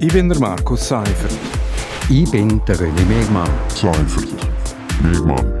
Ich bin der Markus Seifert. Ich bin der René Megmann. Seifert. Megmann.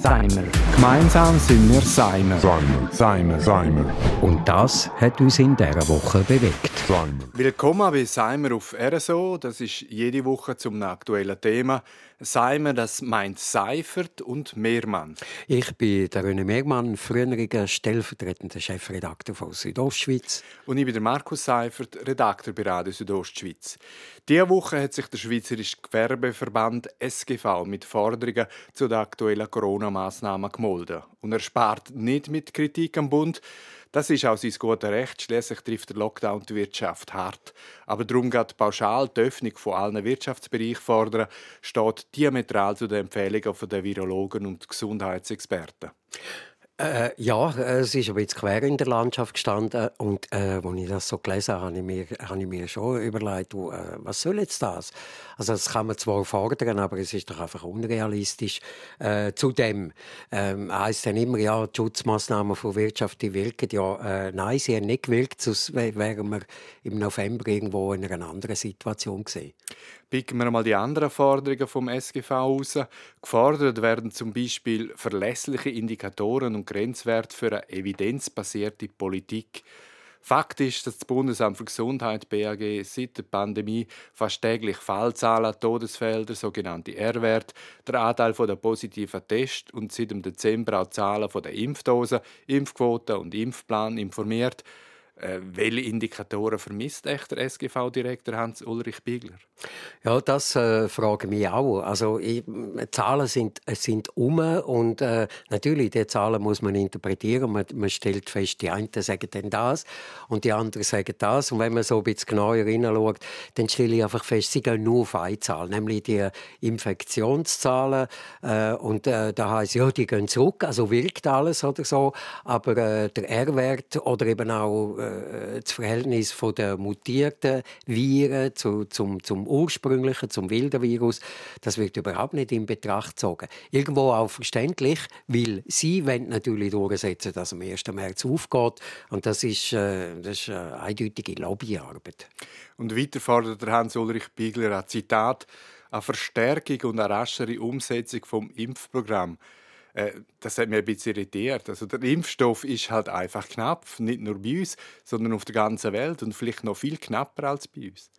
Seimer. Gemeinsam sind wir Seimer. Seimer. Seimer. Seimer. Und das hat uns in dieser Woche bewegt. Seimer. Willkommen bei Seimer auf RSO. Das ist jede Woche zum aktuellen Thema. Seimer, das meint Seifert und Mehrmann. Ich bin der René Megmann, früheriger stellvertretender Chefredakteur von Südostschweiz. Und ich bin der Markus Seifert, Redakteur bei Radio Südostschweiz. Diese Woche hat sich der Schweizerische Gewerbeverband SGV mit Forderungen zu den aktuellen Corona-Massnahmen gemolden. Und er spart nicht mit Kritik am Bund. Das ist auch sein gutes Recht. Schließlich trifft der Lockdown die Wirtschaft hart. Aber darum geht pauschal die Öffnung von allen Wirtschaftsbereichen fordern, steht diametral zu den Empfehlungen der Virologen und Gesundheitsexperten. Äh, ja, es ist ein bisschen quer in der Landschaft gestanden. Und äh, als ich das so gelesen habe, habe ich mir, habe ich mir schon überlegt, du, äh, was soll jetzt das? Also das kann man zwar fordern, aber es ist doch einfach unrealistisch. Äh, zudem ähm, heisst dann immer, ja, die Schutzmaßnahmen von Wirtschaft die wirken. Ja, äh, nein, sie haben nicht gewirkt, sonst wären wir im November irgendwo in einer anderen Situation gewesen. Picken wir mal die anderen Forderungen vom SGV raus. Gefordert werden zum Beispiel verlässliche Indikatoren und Grenzwerte für eine evidenzbasierte Politik. Fakt ist, dass das Bundesamt für Gesundheit BAG seit der Pandemie fast täglich Fallzahlen, Todesfelder, sogenannte R-Werte, der Anteil der positiven Tests und seit dem Dezember auch Zahlen der Impfdosen, Impfquoten und Impfplan informiert. Äh, welche Indikatoren vermisst echt der SGV-Direktor Hans-Ulrich Bigler? Ja, das äh, frage ich mich auch. Also, ich, Zahlen sind, sind um und äh, natürlich, die Zahlen muss man interpretieren. Man, man stellt fest, die einen sagen dann das und die anderen sagen das. Und wenn man so ein bisschen genauer hineinschaut, dann stelle ich einfach fest, sie gehen nur auf eine Zahl, nämlich die Infektionszahlen. Äh, und äh, da heißt ja, die gehen zurück, also wirkt alles oder so. Aber äh, der R-Wert oder eben auch äh, das Verhältnis von der mutierten Viren zu, zum, zum ursprünglichen, zum wilden Virus, das wird überhaupt nicht in Betracht gezogen. Irgendwo auch verständlich, weil sie wollen natürlich durchsetzen, dass am 1. März aufgeht. Und das ist, äh, das ist eine eindeutige Lobbyarbeit. Und weiter fordert Hans-Ulrich Bigler ein Zitat, eine Verstärkung und eine raschere Umsetzung vom Impfprogramm. Äh, das hat mich ein bisschen irritiert. Also der Impfstoff ist halt einfach knapp, nicht nur bei uns, sondern auf der ganzen Welt und vielleicht noch viel knapper als bei uns.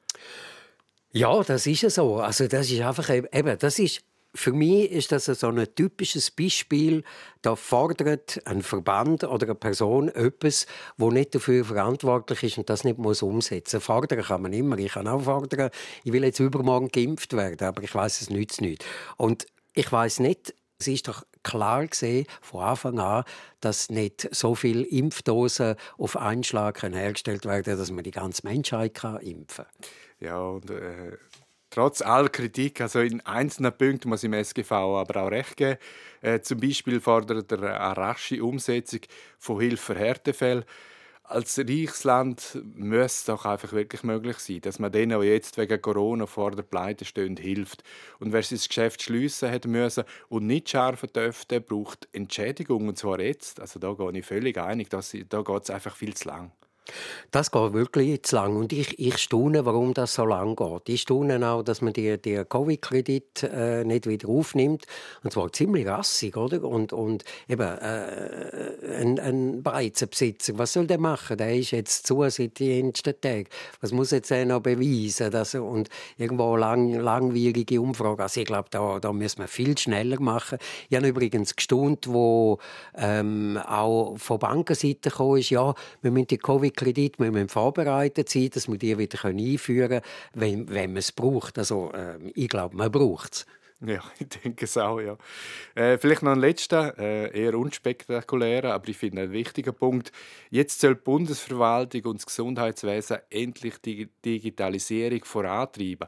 Ja, das ist so. Also das ist einfach eben, das ist für mich ist das so ein typisches Beispiel. Da fordert ein Verband oder eine Person etwas, wo nicht dafür verantwortlich ist und das nicht muss umsetzen. Fordern kann man immer. Ich kann auch fordern, ich will jetzt übermorgen geimpft werden, aber ich weiß es nützt nicht. Und ich weiß nicht, es ist doch klar gesehen von Anfang an, dass nicht so viele Impfdosen auf einen Schlag hergestellt werden dass man die ganze Menschheit kann impfen kann. Ja, und äh, trotz aller Kritik, also in einzelnen Punkten muss im SGV aber auch recht geben. Äh, zum Beispiel fordert er eine rasche Umsetzung von Hilfe für Härtefälle als Reichsland müsste es doch einfach wirklich möglich sein, dass man denen, die jetzt wegen Corona vor der Pleite stehen, hilft. Und wer sein Geschäft schliessen hat müssen und nicht scharfen dürfte, braucht Entschädigung, und zwar jetzt. Also da gehe ich völlig einig, da geht es einfach viel zu lang. Das geht wirklich zu lang. Und ich, ich staune, warum das so lang geht. Ich staune auch, dass man die, die Covid-Kredit äh, nicht wieder aufnimmt. Und zwar ziemlich rassig, oder? Und, und eben, äh, ein, ein Beizenbesitzer, was soll der machen? Der ist jetzt zu seit den ersten Tagen. Was muss jetzt er noch beweisen? Dass er, und irgendwo lang, langwierige Umfrage. Also ich glaube, da, da müssen wir viel schneller machen. Ich habe übrigens gestaunt, wo ähm, auch von Bankenseite kam, ist, ja, wir müssen die Covid Kredit wir müssen vorbereitet sein, dass wir die wieder einführen können, wenn, wenn man es braucht. Also, äh, ich glaube, man braucht es. Ja, ich denke es auch, ja. Äh, vielleicht noch ein letzter, äh, eher unspektakulärer, aber ich finde ein wichtiger Punkt. Jetzt soll die Bundesverwaltung und das Gesundheitswesen endlich die Digitalisierung vorantreiben.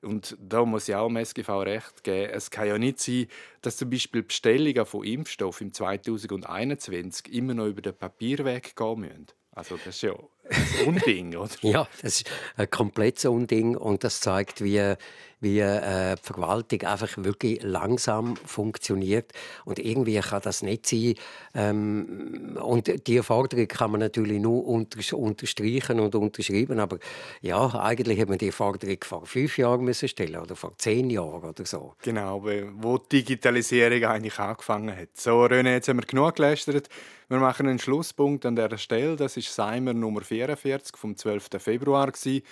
Und da muss ich auch dem SGV recht geben. Es kann ja nicht sein, dass zum Beispiel Bestellungen von Impfstoff im 2021 immer noch über den Papierweg gehen müssen. Also das ist ja ein Unding, oder? ja, das ist ein komplettes Unding und das zeigt, wie wie äh, die Verwaltung einfach wirklich langsam funktioniert. Und irgendwie kann das nicht sein. Ähm, und die Forderung kann man natürlich nur unter, unterstreichen und unterschreiben. Aber ja, eigentlich hätte man die Forderung vor fünf Jahren müssen stellen oder vor zehn Jahren oder so. Genau, wo die Digitalisierung eigentlich angefangen hat. So, René, jetzt haben wir genug gelästert. Wir machen einen Schlusspunkt an dieser Stelle. Das ist Seimer Nummer 44 vom 12. Februar. Gewesen.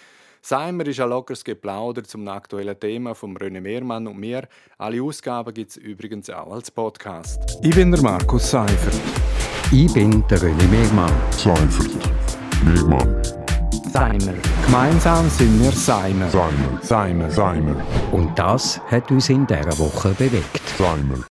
Seimer ist ein lockeres Geplauder zum aktuellen Thema von René Mehrmann und mir. Alle Ausgaben gibt es übrigens auch als Podcast. Ich bin der Markus Seifert. Ich bin der René Mehrmann. Seifert. Mehrmann. Seimer. Gemeinsam sind wir Seimer. Seimer. Seimer. Seimer. Und das hat uns in dieser Woche bewegt. Seimer.